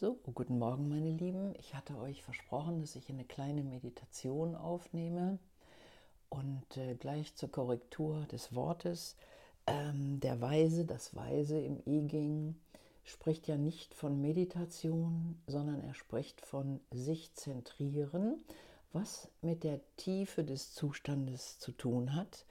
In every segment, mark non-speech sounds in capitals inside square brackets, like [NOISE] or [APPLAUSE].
So, guten Morgen, meine Lieben. Ich hatte euch versprochen, dass ich eine kleine Meditation aufnehme und äh, gleich zur Korrektur des Wortes. Ähm, der Weise, das Weise im I Ging, spricht ja nicht von Meditation, sondern er spricht von sich zentrieren, was mit der Tiefe des Zustandes zu tun hat.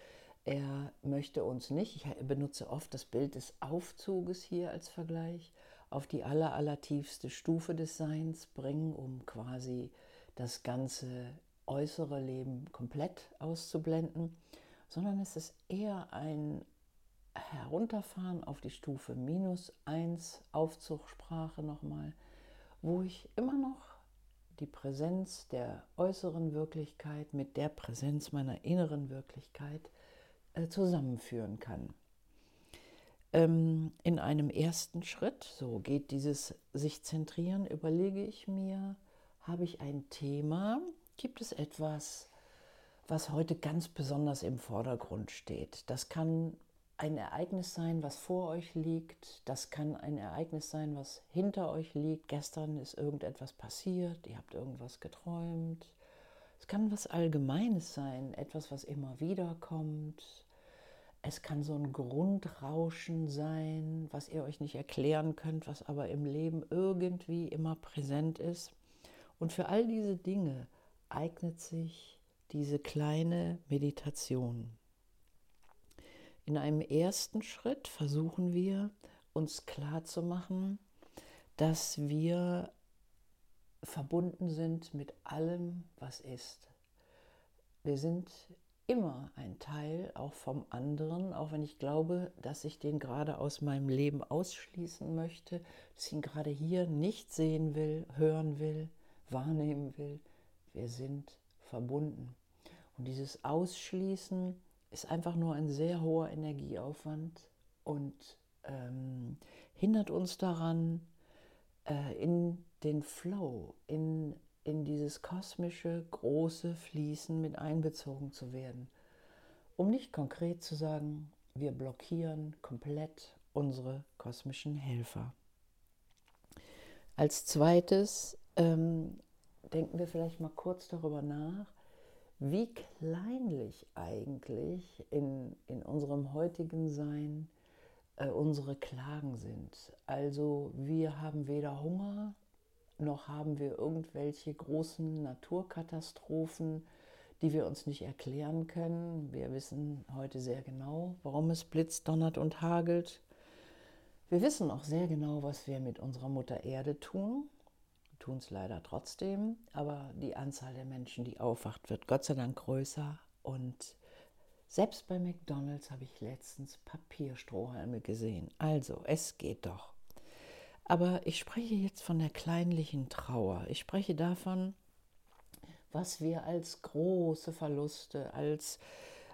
Er möchte uns nicht, ich benutze oft das Bild des Aufzuges hier als Vergleich, auf die aller, allertiefste Stufe des Seins bringen, um quasi das ganze äußere Leben komplett auszublenden, sondern es ist eher ein Herunterfahren auf die Stufe minus 1, Aufzugssprache nochmal, wo ich immer noch die Präsenz der äußeren Wirklichkeit mit der Präsenz meiner inneren Wirklichkeit äh, zusammenführen kann. Ähm, in einem ersten Schritt, so geht dieses sich zentrieren, überlege ich mir, habe ich ein Thema, gibt es etwas, was heute ganz besonders im Vordergrund steht. Das kann ein Ereignis sein, was vor euch liegt. Das kann ein Ereignis sein, was hinter euch liegt. Gestern ist irgendetwas passiert, ihr habt irgendwas geträumt. Es kann was Allgemeines sein, etwas, was immer wieder kommt. Es kann so ein Grundrauschen sein, was ihr euch nicht erklären könnt, was aber im Leben irgendwie immer präsent ist. Und für all diese Dinge eignet sich diese kleine Meditation. In einem ersten Schritt versuchen wir uns klarzumachen, dass wir verbunden sind mit allem, was ist. Wir sind immer ein Teil auch vom anderen, auch wenn ich glaube, dass ich den gerade aus meinem Leben ausschließen möchte, dass ich ihn gerade hier nicht sehen will, hören will, wahrnehmen will. Wir sind verbunden. Und dieses Ausschließen ist einfach nur ein sehr hoher Energieaufwand und ähm, hindert uns daran, äh, in den Flow, in in dieses kosmische, große Fließen mit einbezogen zu werden. Um nicht konkret zu sagen, wir blockieren komplett unsere kosmischen Helfer. Als zweites ähm, denken wir vielleicht mal kurz darüber nach, wie kleinlich eigentlich in, in unserem heutigen Sein äh, unsere Klagen sind. Also wir haben weder Hunger noch haben wir irgendwelche großen Naturkatastrophen, die wir uns nicht erklären können. Wir wissen heute sehr genau, warum es blitzt, donnert und hagelt. Wir wissen auch sehr genau, was wir mit unserer Mutter Erde tun. Wir tun es leider trotzdem, aber die Anzahl der Menschen, die aufwacht, wird Gott sei Dank größer. Und selbst bei McDonald's habe ich letztens Papierstrohhalme gesehen. Also, es geht doch. Aber ich spreche jetzt von der kleinlichen Trauer. Ich spreche davon, was wir als große Verluste, als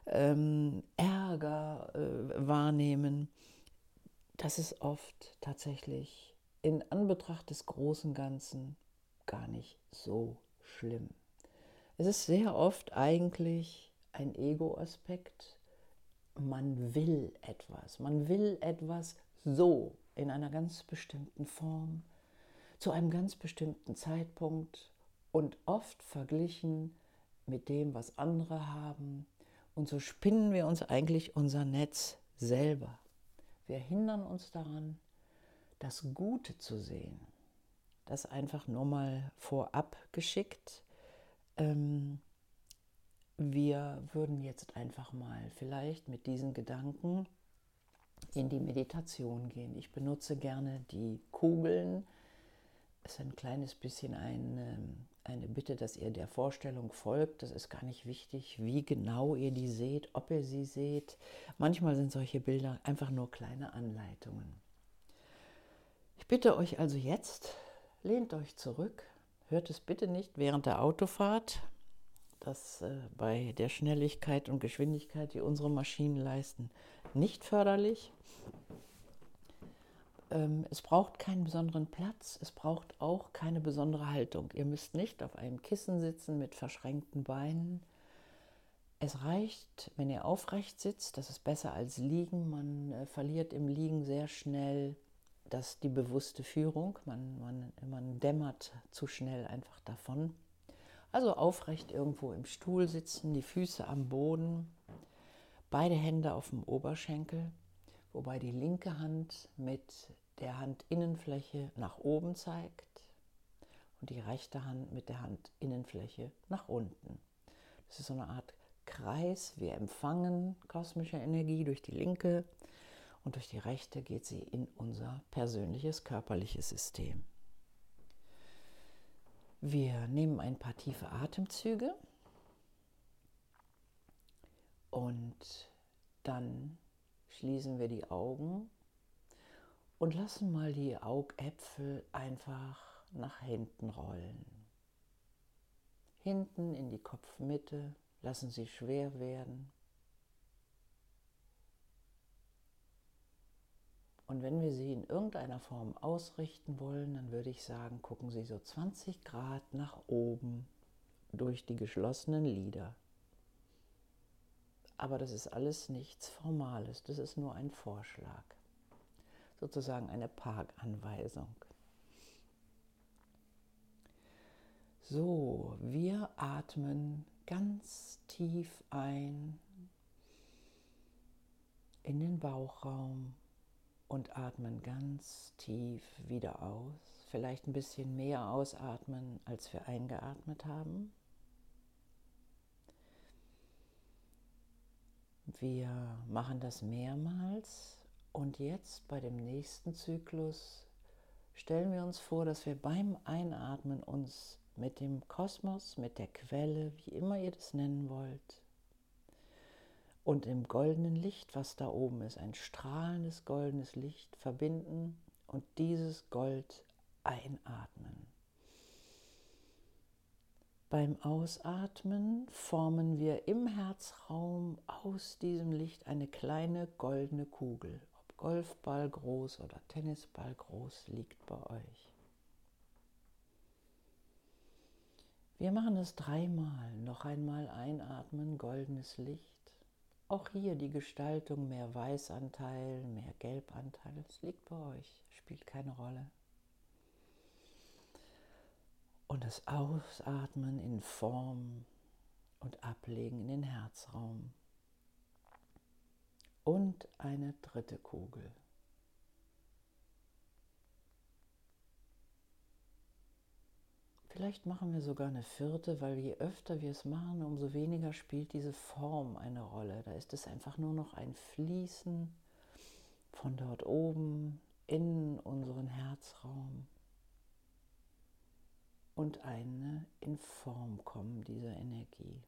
ähm, Ärger äh, wahrnehmen. Das ist oft tatsächlich in Anbetracht des großen Ganzen gar nicht so schlimm. Es ist sehr oft eigentlich ein Ego-Aspekt. Man will etwas. Man will etwas so in einer ganz bestimmten Form, zu einem ganz bestimmten Zeitpunkt und oft verglichen mit dem, was andere haben. Und so spinnen wir uns eigentlich unser Netz selber. Wir hindern uns daran, das Gute zu sehen. Das einfach nur mal vorab geschickt. Ähm, wir würden jetzt einfach mal vielleicht mit diesen Gedanken in die Meditation gehen. Ich benutze gerne die Kugeln. Es ist ein kleines bisschen eine, eine Bitte, dass ihr der Vorstellung folgt. Das ist gar nicht wichtig, wie genau ihr die seht, ob ihr sie seht. Manchmal sind solche Bilder einfach nur kleine Anleitungen. Ich bitte euch also jetzt, lehnt euch zurück, hört es bitte nicht während der Autofahrt, das äh, bei der Schnelligkeit und Geschwindigkeit, die unsere Maschinen leisten, nicht förderlich. Ähm, es braucht keinen besonderen Platz, es braucht auch keine besondere Haltung. Ihr müsst nicht auf einem Kissen sitzen mit verschränkten Beinen. Es reicht, wenn ihr aufrecht sitzt, das ist besser als liegen. Man äh, verliert im Liegen sehr schnell das die bewusste Führung. Man, man, man dämmert zu schnell einfach davon. Also aufrecht irgendwo im Stuhl sitzen, die Füße am Boden, beide Hände auf dem Oberschenkel, wobei die linke Hand mit der Handinnenfläche nach oben zeigt und die rechte Hand mit der Handinnenfläche nach unten. Das ist so eine Art Kreis. Wir empfangen kosmische Energie durch die linke und durch die rechte geht sie in unser persönliches körperliches System. Wir nehmen ein paar tiefe Atemzüge und dann schließen wir die Augen und lassen mal die Augäpfel einfach nach hinten rollen. Hinten in die Kopfmitte lassen sie schwer werden. Und wenn wir sie in irgendeiner Form ausrichten wollen, dann würde ich sagen, gucken Sie so 20 Grad nach oben durch die geschlossenen Lider. Aber das ist alles nichts Formales, das ist nur ein Vorschlag, sozusagen eine Parkanweisung. So, wir atmen ganz tief ein in den Bauchraum und atmen ganz tief wieder aus. Vielleicht ein bisschen mehr ausatmen, als wir eingeatmet haben. Wir machen das mehrmals und jetzt bei dem nächsten Zyklus stellen wir uns vor, dass wir beim Einatmen uns mit dem Kosmos, mit der Quelle, wie immer ihr das nennen wollt, und im goldenen Licht, was da oben ist, ein strahlendes goldenes Licht verbinden und dieses Gold einatmen. Beim Ausatmen formen wir im Herzraum aus diesem Licht eine kleine goldene Kugel. Ob Golfball groß oder Tennisball groß liegt bei euch. Wir machen es dreimal. Noch einmal einatmen, goldenes Licht. Auch hier die Gestaltung, mehr Weißanteil, mehr Gelbanteil, es liegt bei euch, spielt keine Rolle. Und das Ausatmen in Form und Ablegen in den Herzraum. Und eine dritte Kugel. Vielleicht machen wir sogar eine vierte, weil je öfter wir es machen, umso weniger spielt diese Form eine Rolle. Da ist es einfach nur noch ein Fließen von dort oben in unseren Herzraum und eine in Form kommen dieser Energie.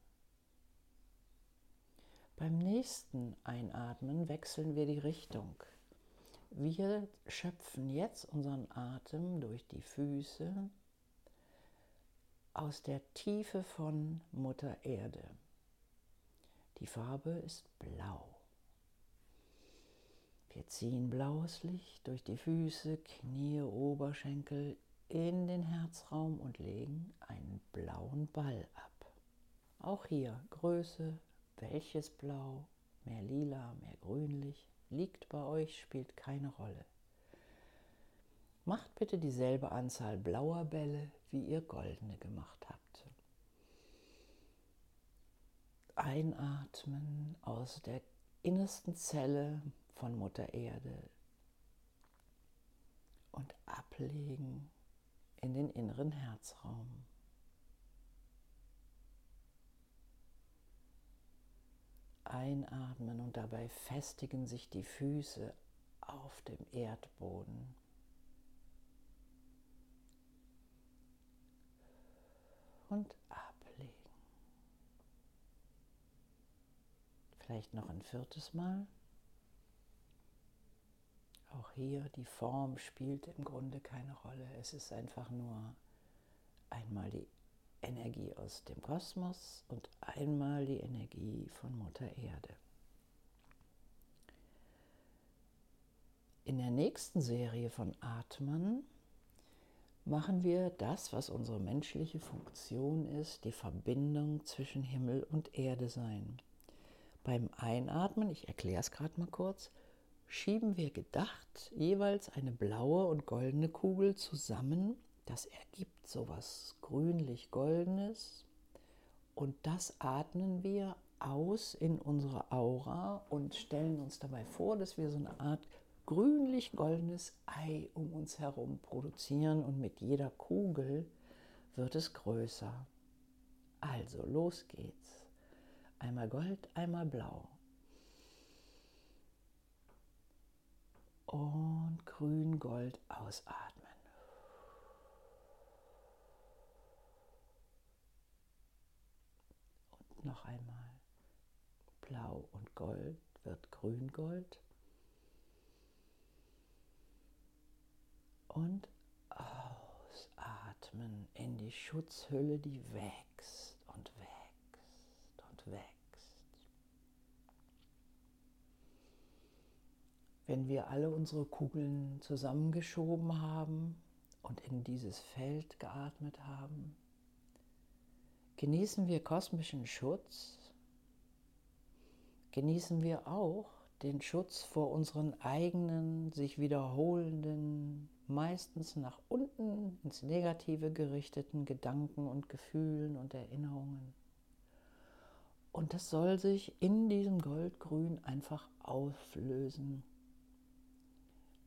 Beim nächsten Einatmen wechseln wir die Richtung. Wir schöpfen jetzt unseren Atem durch die Füße aus der Tiefe von Mutter Erde. Die Farbe ist blau. Wir ziehen blaues Licht durch die Füße, Knie, Oberschenkel in den Herzraum und legen einen blauen Ball ab. Auch hier Größe, welches Blau, mehr lila, mehr grünlich, liegt bei euch, spielt keine Rolle. Macht bitte dieselbe Anzahl blauer Bälle, wie ihr goldene gemacht habt. Einatmen aus der innersten Zelle von Mutter Erde und ablegen in den inneren Herzraum. Einatmen und dabei festigen sich die Füße auf dem Erdboden. und ablegen. Vielleicht noch ein viertes Mal. Auch hier die Form spielt im Grunde keine Rolle. Es ist einfach nur einmal die Energie aus dem Kosmos und einmal die Energie von Mutter Erde. In der nächsten Serie von Atmen machen wir das, was unsere menschliche Funktion ist, die Verbindung zwischen Himmel und Erde sein. Beim Einatmen, ich erkläre es gerade mal kurz, schieben wir gedacht jeweils eine blaue und goldene Kugel zusammen. Das ergibt sowas grünlich-goldenes. Und das atmen wir aus in unsere Aura und stellen uns dabei vor, dass wir so eine Art grünlich-goldenes Ei um uns herum produzieren und mit jeder Kugel wird es größer. Also los geht's. Einmal Gold, einmal Blau. Und grün-gold ausatmen. Und noch einmal. Blau und Gold wird grün-gold. Und ausatmen in die Schutzhülle, die wächst und wächst und wächst. Wenn wir alle unsere Kugeln zusammengeschoben haben und in dieses Feld geatmet haben, genießen wir kosmischen Schutz, genießen wir auch den Schutz vor unseren eigenen, sich wiederholenden, meistens nach unten ins Negative gerichteten Gedanken und Gefühlen und Erinnerungen. Und das soll sich in diesem Goldgrün einfach auflösen.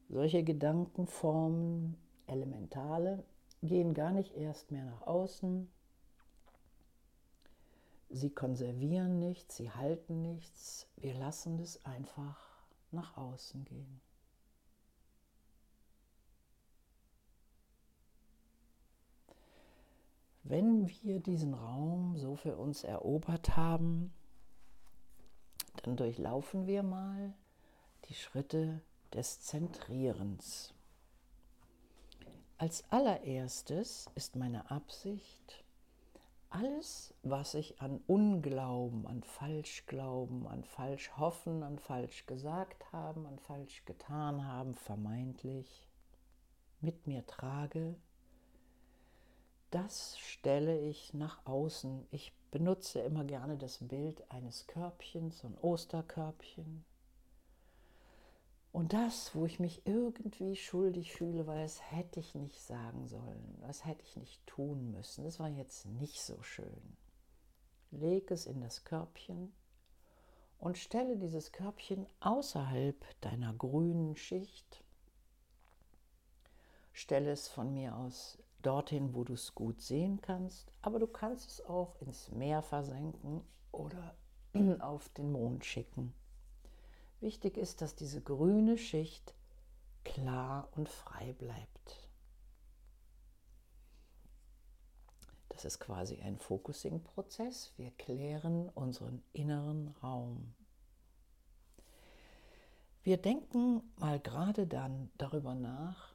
Solche Gedankenformen, Elementale, gehen gar nicht erst mehr nach außen. Sie konservieren nichts, sie halten nichts. Wir lassen es einfach nach außen gehen. Wenn wir diesen Raum so für uns erobert haben, dann durchlaufen wir mal die Schritte des Zentrierens. Als allererstes ist meine Absicht, alles, was ich an Unglauben, an Falschglauben, an Falschhoffen, an falsch gesagt haben, an falsch getan haben, vermeintlich mit mir trage, das stelle ich nach außen. Ich benutze immer gerne das Bild eines Körbchens, so ein Osterkörbchen. Und das, wo ich mich irgendwie schuldig fühle, weil es hätte ich nicht sagen sollen, das hätte ich nicht tun müssen, das war jetzt nicht so schön. Leg es in das Körbchen und stelle dieses Körbchen außerhalb deiner grünen Schicht. Stelle es von mir aus dorthin, wo du es gut sehen kannst, aber du kannst es auch ins Meer versenken oder [CLEARS THROAT] auf den Mond schicken. Wichtig ist, dass diese grüne Schicht klar und frei bleibt. Das ist quasi ein Focusing-Prozess. Wir klären unseren inneren Raum. Wir denken mal gerade dann darüber nach,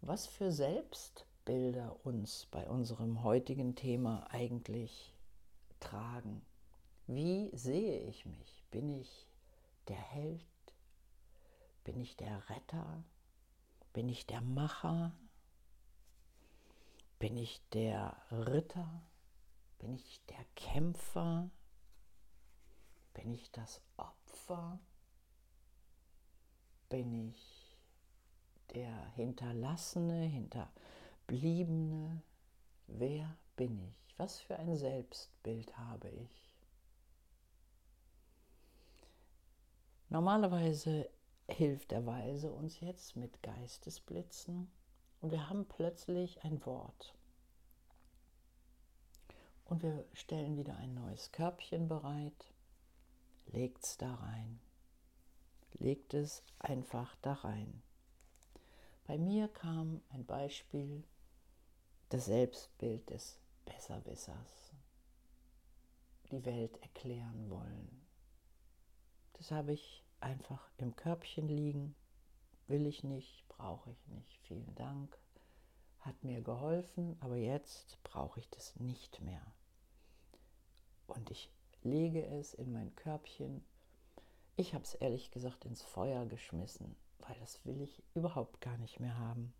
was für Selbstbilder uns bei unserem heutigen Thema eigentlich tragen. Wie sehe ich mich? Bin ich der Held? Bin ich der Retter? Bin ich der Macher? Bin ich der Ritter? Bin ich der Kämpfer? Bin ich das Opfer? Bin ich der Hinterlassene, Hinterbliebene? Wer bin ich? Was für ein Selbstbild habe ich? Normalerweise hilft der Weise uns jetzt mit Geistesblitzen und wir haben plötzlich ein Wort. Und wir stellen wieder ein neues Körbchen bereit, legt es da rein, legt es einfach da rein. Bei mir kam ein Beispiel, das Selbstbild des Besserwissers, die Welt erklären wollen. Das habe ich einfach im Körbchen liegen. Will ich nicht, brauche ich nicht. Vielen Dank. Hat mir geholfen, aber jetzt brauche ich das nicht mehr. Und ich lege es in mein Körbchen. Ich habe es ehrlich gesagt ins Feuer geschmissen, weil das will ich überhaupt gar nicht mehr haben.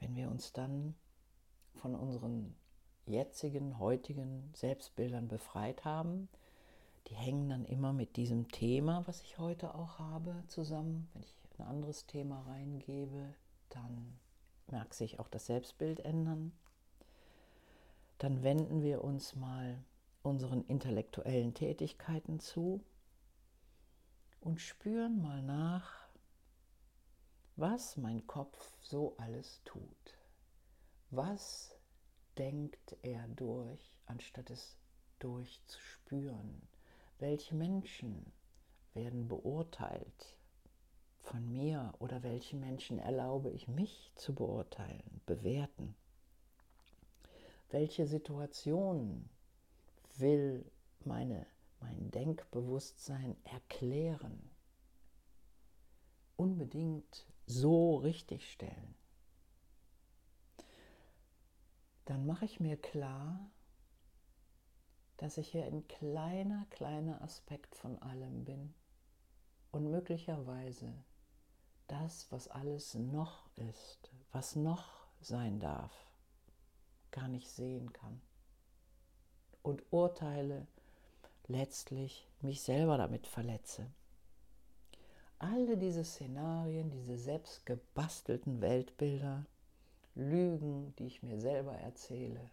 Wenn wir uns dann von unseren jetzigen, heutigen Selbstbildern befreit haben, die hängen dann immer mit diesem Thema, was ich heute auch habe, zusammen. Wenn ich ein anderes Thema reingebe, dann mag sich auch das Selbstbild ändern. Dann wenden wir uns mal unseren intellektuellen Tätigkeiten zu und spüren mal nach, was mein Kopf so alles tut. Was denkt er durch, anstatt es durchzuspüren? Welche Menschen werden beurteilt von mir oder welche Menschen erlaube ich mich zu beurteilen, bewerten? Welche Situationen will meine, mein Denkbewusstsein erklären? Unbedingt so richtigstellen. Dann mache ich mir klar, dass ich hier ein kleiner, kleiner Aspekt von allem bin und möglicherweise das, was alles noch ist, was noch sein darf, gar nicht sehen kann. Und Urteile letztlich mich selber damit verletze. Alle diese Szenarien, diese selbst gebastelten Weltbilder, Lügen, die ich mir selber erzähle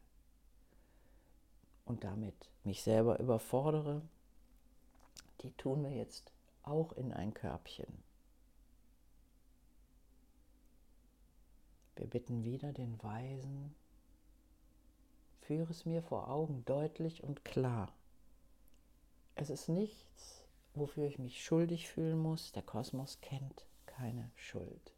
und damit mich selber überfordere, die tun wir jetzt auch in ein Körbchen. Wir bitten wieder den Weisen, führe es mir vor Augen deutlich und klar. Es ist nichts, wofür ich mich schuldig fühlen muss. Der Kosmos kennt keine Schuld.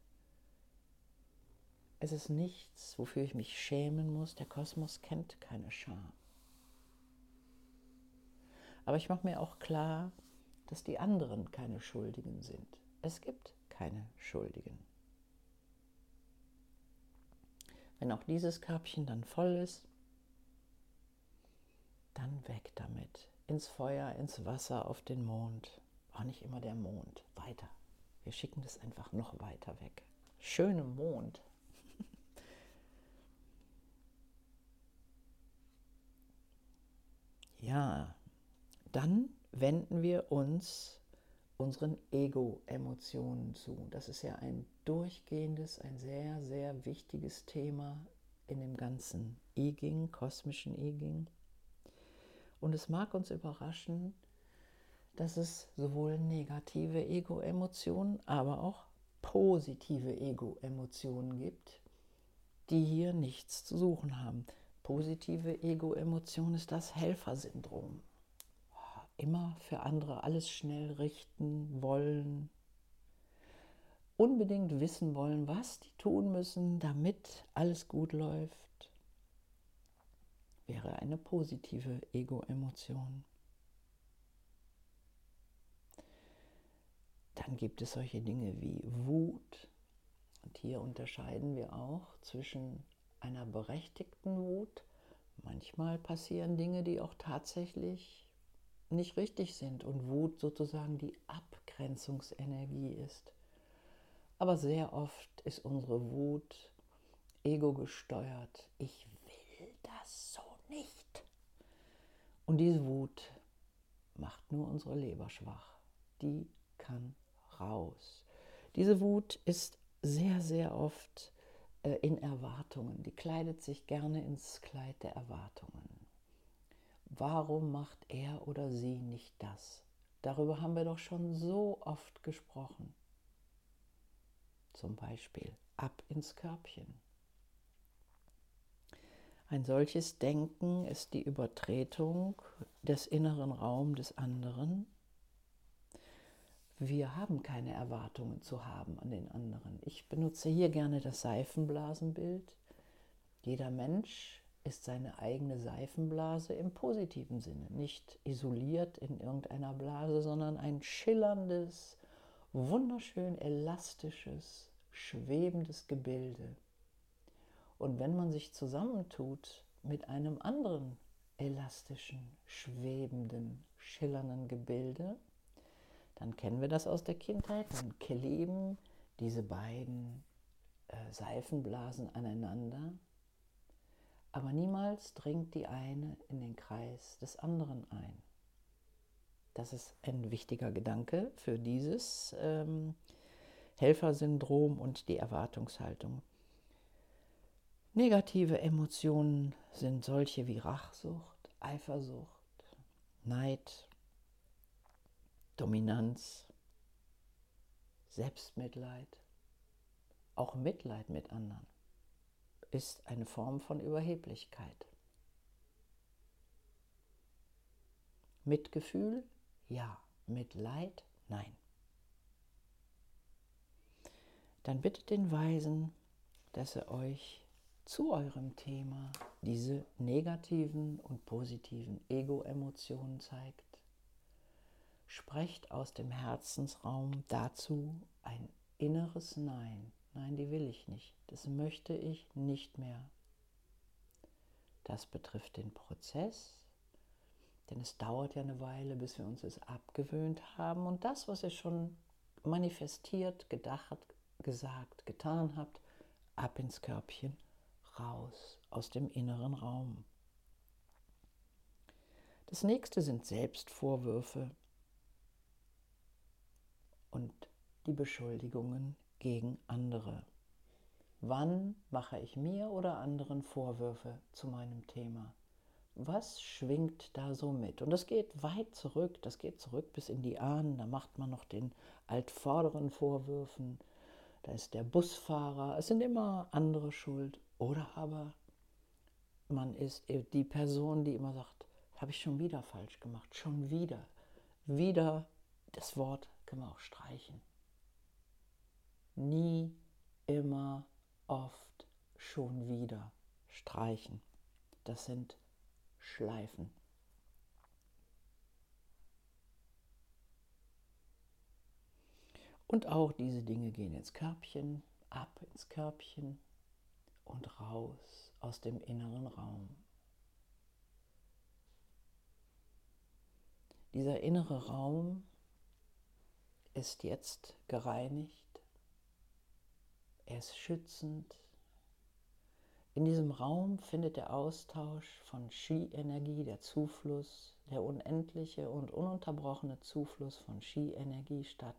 Es ist nichts, wofür ich mich schämen muss. Der Kosmos kennt keine Scham. Aber ich mache mir auch klar, dass die anderen keine Schuldigen sind. Es gibt keine Schuldigen. Wenn auch dieses Körbchen dann voll ist, dann weg damit. Ins Feuer, ins Wasser, auf den Mond. Auch nicht immer der Mond. Weiter. Wir schicken das einfach noch weiter weg. Schöne Mond. Ja, dann wenden wir uns unseren Ego-Emotionen zu. Das ist ja ein durchgehendes, ein sehr, sehr wichtiges Thema in dem ganzen I-Ging, kosmischen I-Ging. Und es mag uns überraschen, dass es sowohl negative Ego-Emotionen, aber auch positive Ego-Emotionen gibt, die hier nichts zu suchen haben. Positive Ego-Emotion ist das Helfersyndrom immer für andere alles schnell richten wollen, unbedingt wissen wollen, was die tun müssen, damit alles gut läuft, wäre eine positive Ego-Emotion. Dann gibt es solche Dinge wie Wut. Und hier unterscheiden wir auch zwischen einer berechtigten Wut. Manchmal passieren Dinge, die auch tatsächlich nicht richtig sind und Wut sozusagen die Abgrenzungsenergie ist. Aber sehr oft ist unsere Wut ego gesteuert. Ich will das so nicht. Und diese Wut macht nur unsere Leber schwach. Die kann raus. Diese Wut ist sehr, sehr oft äh, in Erwartungen. Die kleidet sich gerne ins Kleid der Erwartungen. Warum macht er oder sie nicht das? Darüber haben wir doch schon so oft gesprochen. Zum Beispiel ab ins Körbchen. Ein solches Denken ist die Übertretung des inneren Raums des anderen. Wir haben keine Erwartungen zu haben an den anderen. Ich benutze hier gerne das Seifenblasenbild. Jeder Mensch ist seine eigene Seifenblase im positiven Sinne, nicht isoliert in irgendeiner Blase, sondern ein schillerndes, wunderschön elastisches, schwebendes Gebilde. Und wenn man sich zusammentut mit einem anderen elastischen, schwebenden, schillernden Gebilde, dann kennen wir das aus der Kindheit, dann kleben diese beiden äh, Seifenblasen aneinander Aber niemals dringt die eine in den Kreis des anderen ein. Das ist ein wichtiger Gedanke für dieses ähm, Helfersyndrom und die Erwartungshaltung. Negative Emotionen sind solche wie Rachsucht, Eifersucht, Neid, Dominanz, Selbstmitleid, auch Mitleid mit anderen ist eine Form von Überheblichkeit. Mitgefühl? Ja. Mitleid? Nein. Dann bittet den Weisen, dass er euch zu eurem Thema diese negativen und positiven Ego-Emotionen zeigt. Sprecht aus dem Herzensraum dazu ein inneres Nein. Nein, die will ich nicht. Das möchte ich nicht mehr. Das betrifft den Prozess, denn es dauert ja eine Weile, bis wir uns es abgewöhnt haben. Und das, was ihr schon manifestiert, gedacht, gesagt, getan habt, ab ins Körbchen, raus aus dem inneren Raum. Das nächste sind Selbstvorwürfe und die Beschuldigungen gegen andere. Wann mache ich mir oder anderen Vorwürfe zu meinem Thema? Was schwingt da so mit? Und das geht weit zurück, das geht zurück bis in die Ahnen, da macht man noch den altvorderen Vorwürfen, da ist der Busfahrer, es sind immer andere schuld. Oder aber man ist die Person, die immer sagt, habe ich schon wieder falsch gemacht, schon wieder. Wieder, das Wort können wir auch streichen nie, immer, oft, schon wieder streichen. Das sind Schleifen. Und auch diese Dinge gehen ins Körbchen, ab ins Körbchen und raus aus dem inneren Raum. Dieser innere Raum ist jetzt gereinigt er ist schützend. In diesem Raum findet der Austausch von Qi-Energie, der Zufluss, der unendliche und ununterbrochene Zufluss von Qi-Energie statt.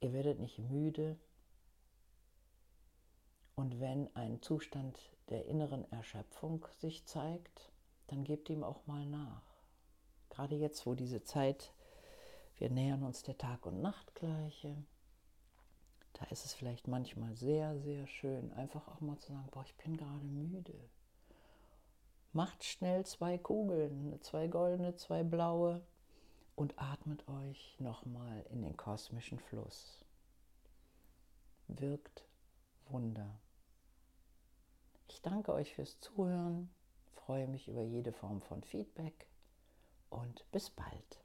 Ihr werdet nicht müde und wenn ein Zustand der inneren Erschöpfung sich zeigt, dann gebt ihm auch mal nach. Gerade jetzt, wo diese Zeit, wir nähern uns der Tag- und Nachtgleiche, da ist es vielleicht manchmal sehr, sehr schön, einfach auch mal zu sagen, boah, ich bin gerade müde. Macht schnell zwei Kugeln, zwei goldene, zwei blaue und atmet euch nochmal in den kosmischen Fluss. Wirkt Wunder. Ich danke euch fürs Zuhören, freue mich über jede Form von Feedback und bis bald.